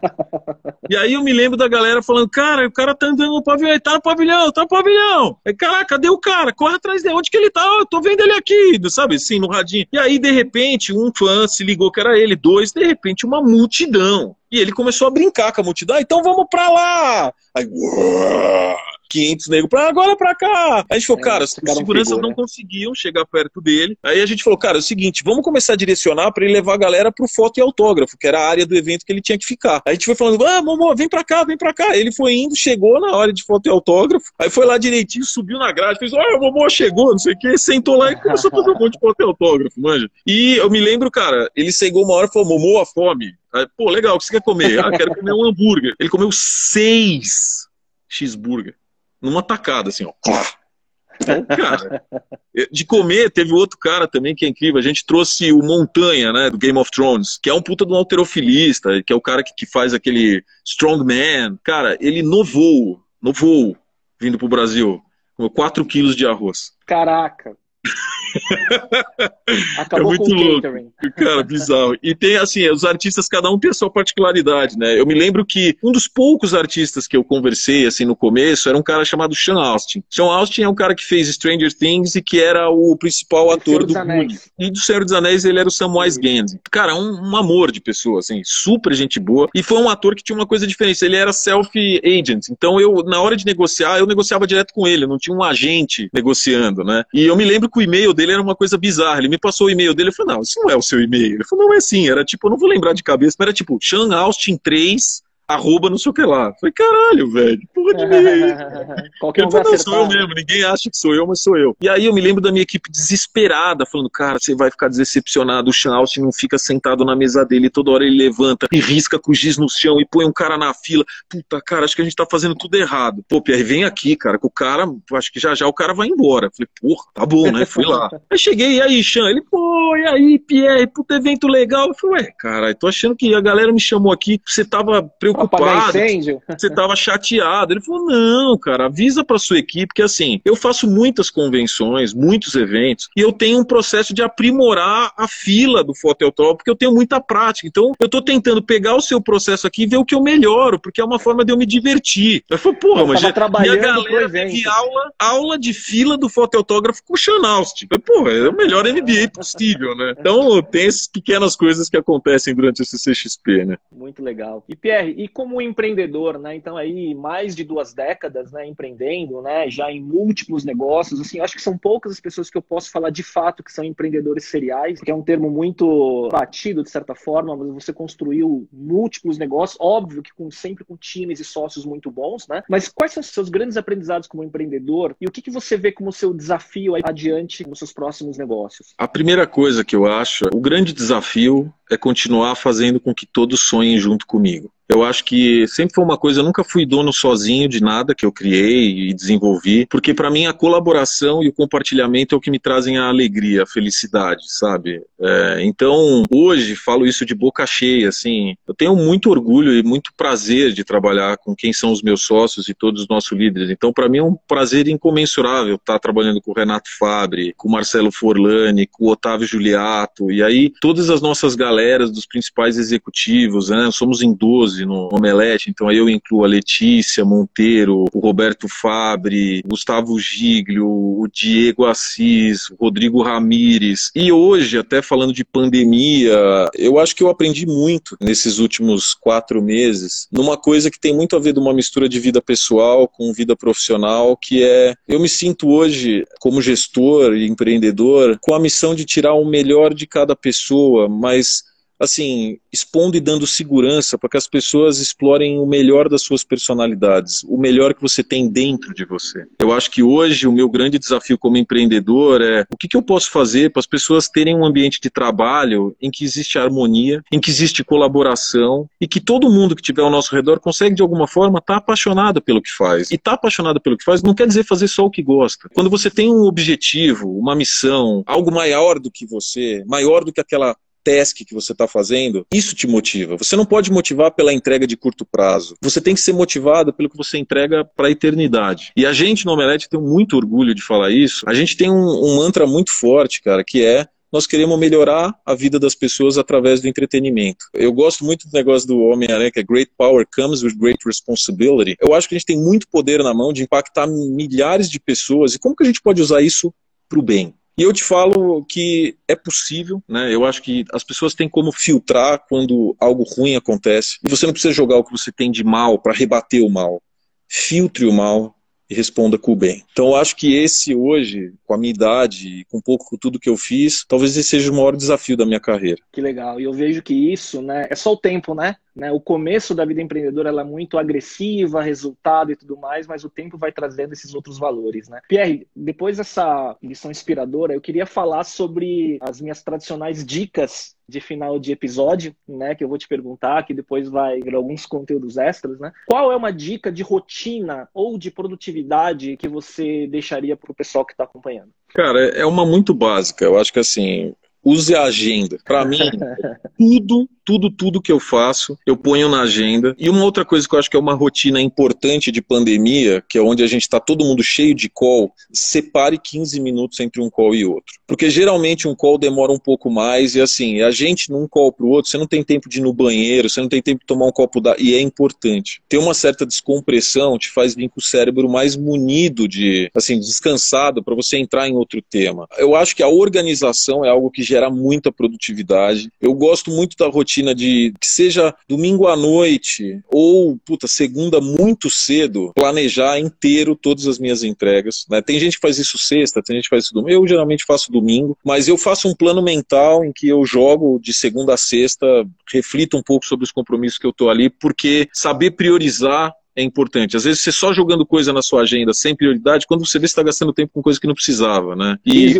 e aí eu me lembro da galera falando, cara, o cara tá andando no pavilhão. Ele tá no pavilhão, tá no pavilhão. Aí, caraca, cadê o cara? Corre atrás dele. Onde que ele tá? Eu tô vendo ele aqui, sabe? Assim, no radinho. E aí, de repente, um fã se ligou que era ele. Dois, de repente, uma multidão. E ele começou a brincar com a multidão. Ah, então vamos pra lá. Aí, uau! 500 negros pra agora pra cá. Aí a gente falou, é, cara, os seguranças figura, não conseguiam chegar perto dele. Aí a gente falou, cara, é o seguinte, vamos começar a direcionar para ele levar a galera pro foto e autógrafo, que era a área do evento que ele tinha que ficar. Aí a gente foi falando, ah, Momô, vem pra cá, vem pra cá. Ele foi indo, chegou na hora de foto e autógrafo, aí foi lá direitinho, subiu na grade, fez, ah, o Momô chegou, não sei o que, sentou lá e começou a fazer um monte de foto e autógrafo, manja. E eu me lembro, cara, ele chegou uma hora e falou, Momô, a fome. Aí, Pô, legal, o que você quer comer? Ah, quero comer um hambúrguer. Ele comeu seis cheeseburger numa tacada, assim, ó. Então, cara, de comer, teve outro cara também que é incrível. A gente trouxe o Montanha, né, do Game of Thrones, que é um puta de um alterofilista, que é o cara que, que faz aquele Strongman. Cara, ele no voo, no voo, vindo pro Brasil, com 4 quilos de arroz. Caraca. [LAUGHS] Acabou é muito louco. Cara, bizarro. E tem, assim, os artistas, cada um tem a sua particularidade, né? Eu me lembro que um dos poucos artistas que eu conversei, assim, no começo, era um cara chamado Sean Austin. Sean Austin é um cara que fez Stranger Things e que era o principal ator do. Goonies. E do Senhor dos Anéis ele era o Samwise Gamgee. Cara, um, um amor de pessoa, assim, super gente boa. E foi um ator que tinha uma coisa diferente, ele era self-agent. Então eu, na hora de negociar, eu negociava direto com ele, não tinha um agente negociando, né? E eu me lembro que o e-mail dele era uma coisa bizarra. Ele me passou o e-mail dele, eu falei, não, isso não é o seu e-mail. Ele falou, não é assim, era tipo, eu não vou lembrar de cabeça, mas era tipo, Sean Austin 3, arroba não sei o que lá. Eu falei, caralho, velho, porra de esse? [LAUGHS] Qualquer um vai falou, não, sou eu mesmo, ninguém acha que sou eu, mas sou eu. E aí eu me lembro da minha equipe desesperada, falando, cara, você vai ficar decepcionado, o Sean Austin não fica sentado na mesa dele, toda hora ele levanta e risca com o giz no chão e põe um cara na fila. Puta, cara, acho que a gente tá fazendo tudo errado. Pô, Pierre, vem aqui, cara, que o cara, acho que já já o cara vai embora. Falei, porra, tá bom, né? Fui lá. [LAUGHS] Aí cheguei, e aí, Sean? Ele, pô, e aí, Pierre, puta evento legal. Eu falei, ué, cara, tô achando que a galera me chamou aqui, você tava apagar preocupado, incêndio. você tava chateado. Ele falou: não, cara, avisa pra sua equipe que assim, eu faço muitas convenções, muitos eventos, e eu tenho um processo de aprimorar a fila do fotoautógrafo, porque eu tenho muita prática. Então, eu tô tentando pegar o seu processo aqui e ver o que eu melhoro, porque é uma forma de eu me divertir. Eu falei, porra, Eu mas já, minha galera teve aula, aula de fila do fotoautógrafo com o. Eu falei, Porra, é o melhor MBA possível, né? Então, tem essas pequenas coisas que acontecem durante esse CXP, né? Muito legal. E Pierre, e como empreendedor, né? Então aí mais de duas décadas, né, empreendendo, né, já em múltiplos negócios, assim, acho que são poucas as pessoas que eu posso falar de fato que são empreendedores seriais, que é um termo muito batido de certa forma, mas você construiu múltiplos negócios, óbvio que com sempre com times e sócios muito bons, né? Mas quais são os seus grandes aprendizados como empreendedor e o que que você vê como seu desafio adiante nos seus próximos negócios? A primeira coisa que eu acho, o grande desafio é continuar fazendo com que todos sonhem junto comigo. Eu acho que sempre foi uma coisa, eu nunca fui dono sozinho de nada que eu criei e desenvolvi, porque para mim a colaboração e o compartilhamento é o que me trazem a alegria, a felicidade, sabe? É, então, hoje, falo isso de boca cheia, assim, eu tenho muito orgulho e muito prazer de trabalhar com quem são os meus sócios e todos os nossos líderes. Então, para mim é um prazer incomensurável estar trabalhando com o Renato Fabre, com o Marcelo Forlani, com o Otávio Juliato, e aí todas as nossas galeras dos principais executivos, né? Somos em 12 no Omelete, então aí eu incluo a Letícia Monteiro, o Roberto Fabre, Gustavo Giglio, o Diego Assis, o Rodrigo Ramires. E hoje, até falando de pandemia, eu acho que eu aprendi muito nesses últimos quatro meses, numa coisa que tem muito a ver de uma mistura de vida pessoal com vida profissional, que é eu me sinto hoje como gestor e empreendedor com a missão de tirar o melhor de cada pessoa, mas assim, expondo e dando segurança para que as pessoas explorem o melhor das suas personalidades, o melhor que você tem dentro de você. Eu acho que hoje o meu grande desafio como empreendedor é o que, que eu posso fazer para as pessoas terem um ambiente de trabalho em que existe harmonia, em que existe colaboração e que todo mundo que estiver ao nosso redor consegue de alguma forma estar tá apaixonado pelo que faz. E estar tá apaixonado pelo que faz não quer dizer fazer só o que gosta. Quando você tem um objetivo, uma missão, algo maior do que você, maior do que aquela task que você está fazendo, isso te motiva. Você não pode motivar pela entrega de curto prazo. Você tem que ser motivado pelo que você entrega para a eternidade. E a gente no Omelete tem muito orgulho de falar isso. A gente tem um, um mantra muito forte, cara, que é nós queremos melhorar a vida das pessoas através do entretenimento. Eu gosto muito do negócio do Homem-Aranha, que é Great Power Comes with Great Responsibility. Eu acho que a gente tem muito poder na mão de impactar milhares de pessoas. E como que a gente pode usar isso para o bem? E eu te falo que é possível, né? Eu acho que as pessoas têm como filtrar quando algo ruim acontece. E você não precisa jogar o que você tem de mal para rebater o mal. Filtre o mal e responda com o bem. Então eu acho que esse hoje, com a minha idade e com um pouco com tudo que eu fiz, talvez esse seja o maior desafio da minha carreira. Que legal. E eu vejo que isso, né, é só o tempo, né? Né? O começo da vida empreendedora é muito agressiva, resultado e tudo mais, mas o tempo vai trazendo esses outros valores, né? Pierre, depois dessa lição inspiradora, eu queria falar sobre as minhas tradicionais dicas de final de episódio, né, que eu vou te perguntar, que depois vai vir alguns conteúdos extras, né? Qual é uma dica de rotina ou de produtividade que você deixaria para o pessoal que está acompanhando? Cara, é uma muito básica. Eu acho que assim, use a agenda. Para mim, tudo, tudo, tudo que eu faço, eu ponho na agenda. E uma outra coisa que eu acho que é uma rotina importante de pandemia, que é onde a gente está todo mundo cheio de call, separe 15 minutos entre um call e outro. Porque geralmente um call demora um pouco mais e assim, a gente num call pro outro, você não tem tempo de ir no banheiro, você não tem tempo de tomar um copo da... E é importante. Ter uma certa descompressão te faz vir com o cérebro mais munido de, assim, descansado para você entrar em outro tema. Eu acho que a organização é algo que gera muita produtividade. Eu gosto muito da rotina de que seja domingo à noite ou, puta, segunda muito cedo, planejar inteiro todas as minhas entregas. Né? Tem gente que faz isso sexta, tem gente que faz isso domingo. Eu geralmente faço domingo, mas eu faço um plano mental em que eu jogo de segunda a sexta, reflito um pouco sobre os compromissos que eu estou ali, porque saber priorizar é importante. Às vezes você só jogando coisa na sua agenda sem prioridade, quando você vê, você está gastando tempo com coisa que não precisava, né? E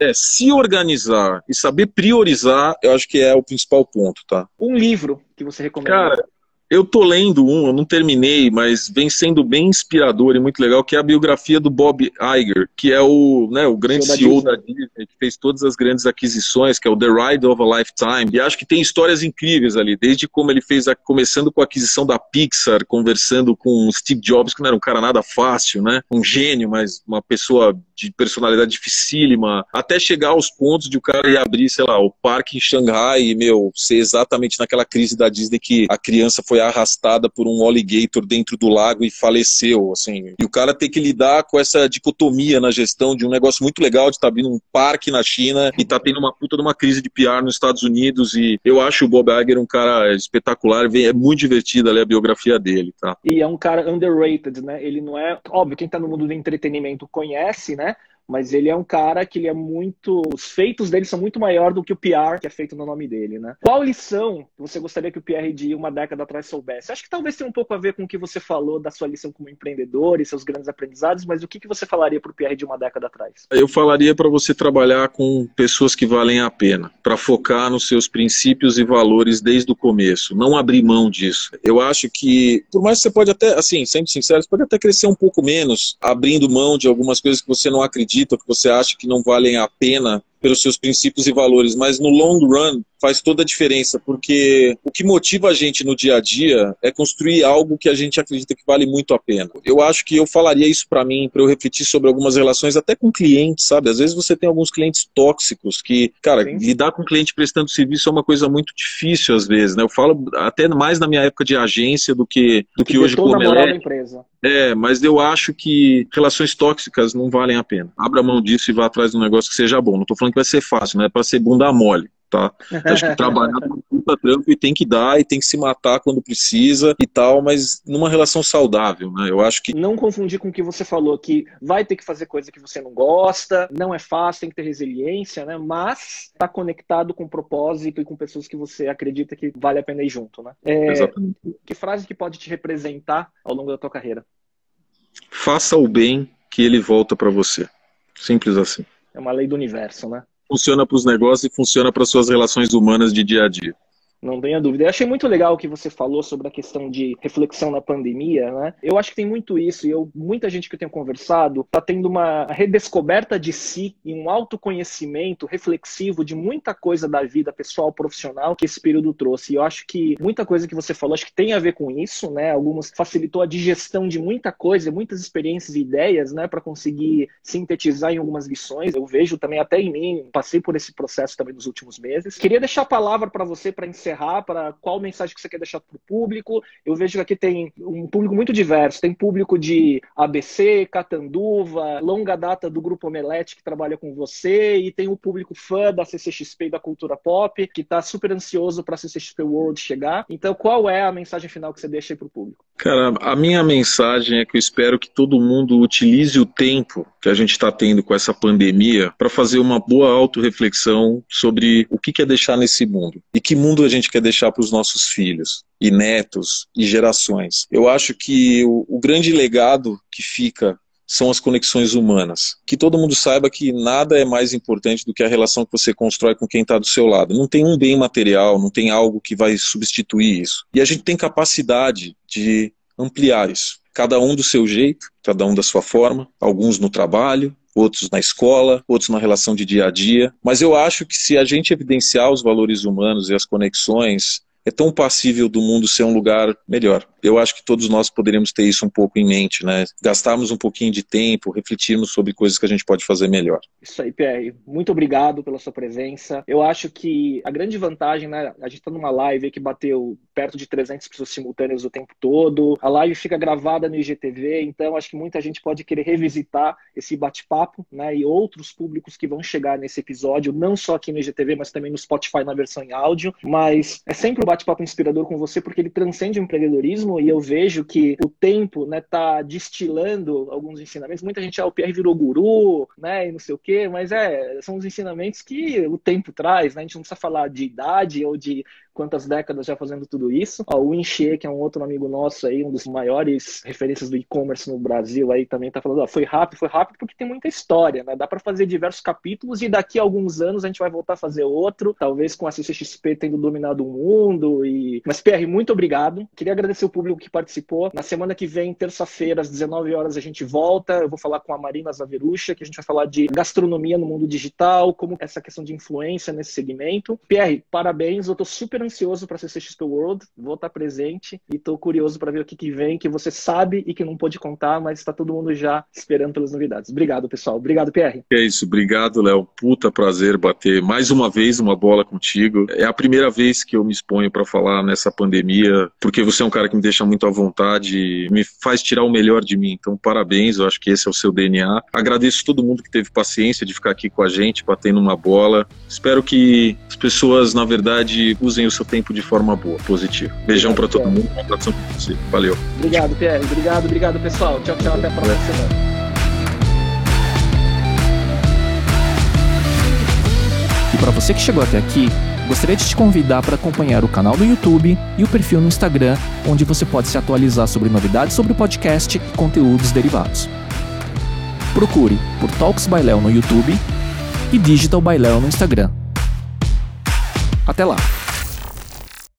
é, se organizar e saber priorizar, eu acho que é o principal ponto, tá? Um livro que você recomenda? Cara, eu tô lendo um, eu não terminei, mas vem sendo bem inspirador e muito legal, que é a biografia do Bob Iger, que é o, né, o grande CEO da Disney. da Disney, que fez todas as grandes aquisições, que é o The Ride of a Lifetime. E acho que tem histórias incríveis ali, desde como ele fez, a, começando com a aquisição da Pixar, conversando com Steve Jobs, que não era um cara nada fácil, né? Um gênio, mas uma pessoa de personalidade dificílima, até chegar aos pontos de o cara ir abrir, sei lá, o parque em Xangai e, meu, ser exatamente naquela crise da Disney que a criança foi arrastada por um alligator dentro do lago e faleceu, assim. E o cara tem que lidar com essa dicotomia na gestão de um negócio muito legal de estar tá abrindo um parque na China e tá tendo uma puta de uma crise de PR nos Estados Unidos e eu acho o Bob Iger um cara espetacular, é muito divertido ali a biografia dele, tá? E é um cara underrated, né? Ele não é, óbvio, quem tá no mundo do entretenimento conhece, né? Mas ele é um cara que ele é muito. Os feitos dele são muito maior do que o PR que é feito no nome dele, né? Qual lição você gostaria que o Pierre de uma década atrás soubesse? Acho que talvez tenha um pouco a ver com o que você falou da sua lição como empreendedor e seus grandes aprendizados, mas o que, que você falaria para o Pierre de uma década atrás? Eu falaria para você trabalhar com pessoas que valem a pena, para focar nos seus princípios e valores desde o começo, não abrir mão disso. Eu acho que, por mais que você pode até, assim, sendo sincero, você pode até crescer um pouco menos, abrindo mão de algumas coisas que você não acredita acredita, que você acha que não valem a pena pelos seus princípios e valores, mas no long run faz toda a diferença, porque o que motiva a gente no dia a dia é construir algo que a gente acredita que vale muito a pena. Eu acho que eu falaria isso para mim, para eu refletir sobre algumas relações, até com clientes, sabe? Às vezes você tem alguns clientes tóxicos que, cara, Sim. lidar com cliente prestando serviço é uma coisa muito difícil às vezes, né? Eu falo até mais na minha época de agência do que do que, que hoje como é. empresa. É, mas eu acho que relações tóxicas não valem a pena. Abra mão disso e vá atrás de um negócio que seja bom. Não tô falando que vai ser fácil, não é para ser bunda mole tá? [LAUGHS] Acho que trabalhar com puta trampo e tem que dar e tem que se matar quando precisa e tal, mas numa relação saudável, né? Eu acho que. Não confundir com o que você falou, que vai ter que fazer coisa que você não gosta, não é fácil, tem que ter resiliência, né? Mas tá conectado com propósito e com pessoas que você acredita que vale a pena ir junto, né? É, Exatamente. Que frase que pode te representar ao longo da tua carreira? Faça o bem que ele volta para você. Simples assim. É uma lei do universo, né? Funciona para os negócios e funciona para suas relações humanas de dia a dia. Não tenha dúvida. Eu achei muito legal o que você falou sobre a questão de reflexão na pandemia, né? Eu acho que tem muito isso, e eu, muita gente que eu tenho conversado está tendo uma redescoberta de si e um autoconhecimento reflexivo de muita coisa da vida pessoal, profissional que esse período trouxe. E eu acho que muita coisa que você falou, acho que tem a ver com isso, né? Algumas facilitou a digestão de muita coisa, muitas experiências e ideias, né? Para conseguir sintetizar em algumas lições. Eu vejo também até em mim, passei por esse processo também nos últimos meses. Queria deixar a palavra para você para encerrar encerrar, para qual mensagem que você quer deixar para o público. Eu vejo que aqui tem um público muito diverso. Tem público de ABC, Catanduva, longa data do Grupo Omelete que trabalha com você, e tem o público fã da CCXP e da cultura pop, que está super ansioso para a CCXP World chegar. Então, qual é a mensagem final que você deixa aí para o público? Cara, a minha mensagem é que eu espero que todo mundo utilize o tempo que a gente está tendo com essa pandemia para fazer uma boa autorreflexão sobre o que quer deixar nesse mundo e que mundo a gente quer deixar para os nossos filhos e netos e gerações. Eu acho que o, o grande legado que fica são as conexões humanas. Que todo mundo saiba que nada é mais importante do que a relação que você constrói com quem está do seu lado. Não tem um bem material, não tem algo que vai substituir isso. E a gente tem capacidade de ampliar isso. Cada um do seu jeito, cada um da sua forma, alguns no trabalho, outros na escola, outros na relação de dia a dia. Mas eu acho que se a gente evidenciar os valores humanos e as conexões, é tão passível do mundo ser um lugar melhor eu acho que todos nós poderíamos ter isso um pouco em mente, né? Gastarmos um pouquinho de tempo, refletirmos sobre coisas que a gente pode fazer melhor. Isso aí, Pierre. Muito obrigado pela sua presença. Eu acho que a grande vantagem, né? A gente está numa live que bateu perto de 300 pessoas simultâneas o tempo todo. A live fica gravada no IGTV, então acho que muita gente pode querer revisitar esse bate-papo, né? E outros públicos que vão chegar nesse episódio, não só aqui no IGTV, mas também no Spotify na versão em áudio. Mas é sempre um bate-papo inspirador com você, porque ele transcende o empreendedorismo e eu vejo que o tempo né, tá destilando alguns ensinamentos. Muita gente, ah, o Pierre virou guru, né, e não sei o quê, mas é, são os ensinamentos que o tempo traz, né? A gente não precisa falar de idade ou de quantas décadas já fazendo tudo isso. Ó, o Inche, que é um outro amigo nosso aí, um dos maiores referências do e-commerce no Brasil, aí também tá falando, ó, foi rápido, foi rápido porque tem muita história, né? Dá para fazer diversos capítulos e daqui a alguns anos a gente vai voltar a fazer outro, talvez com a CCXP tendo dominado o mundo e... Mas, PR, muito obrigado. Queria agradecer o público que participou. Na semana que vem, terça-feira, às 19 horas, a gente volta. Eu vou falar com a Marina Zaverucha, que a gente vai falar de gastronomia no mundo digital, como essa questão de influência nesse segmento. PR, parabéns, eu tô super ansioso para CCXP World, vou estar presente e estou curioso para ver o que, que vem, que você sabe e que não pôde contar, mas está todo mundo já esperando pelas novidades. Obrigado, pessoal. Obrigado, Pierre. É isso, obrigado, Léo. Puta prazer bater mais uma vez uma bola contigo. É a primeira vez que eu me exponho para falar nessa pandemia, porque você é um cara que me deixa muito à vontade, me faz tirar o melhor de mim. Então, parabéns, eu acho que esse é o seu DNA. Agradeço todo mundo que teve paciência de ficar aqui com a gente, batendo uma bola. Espero que as pessoas, na verdade, usem o seu tempo de forma boa, positiva. Beijão para todo mundo, um abração pra você. Valeu. Obrigado, Pierre. Obrigado, obrigado, pessoal. Tchau, tchau. Até a próxima semana. E para você que chegou até aqui, gostaria de te convidar para acompanhar o canal do YouTube e o perfil no Instagram, onde você pode se atualizar sobre novidades sobre o podcast e conteúdos derivados. Procure por Talks by Léo no YouTube e Digital by Léo no Instagram. Até lá!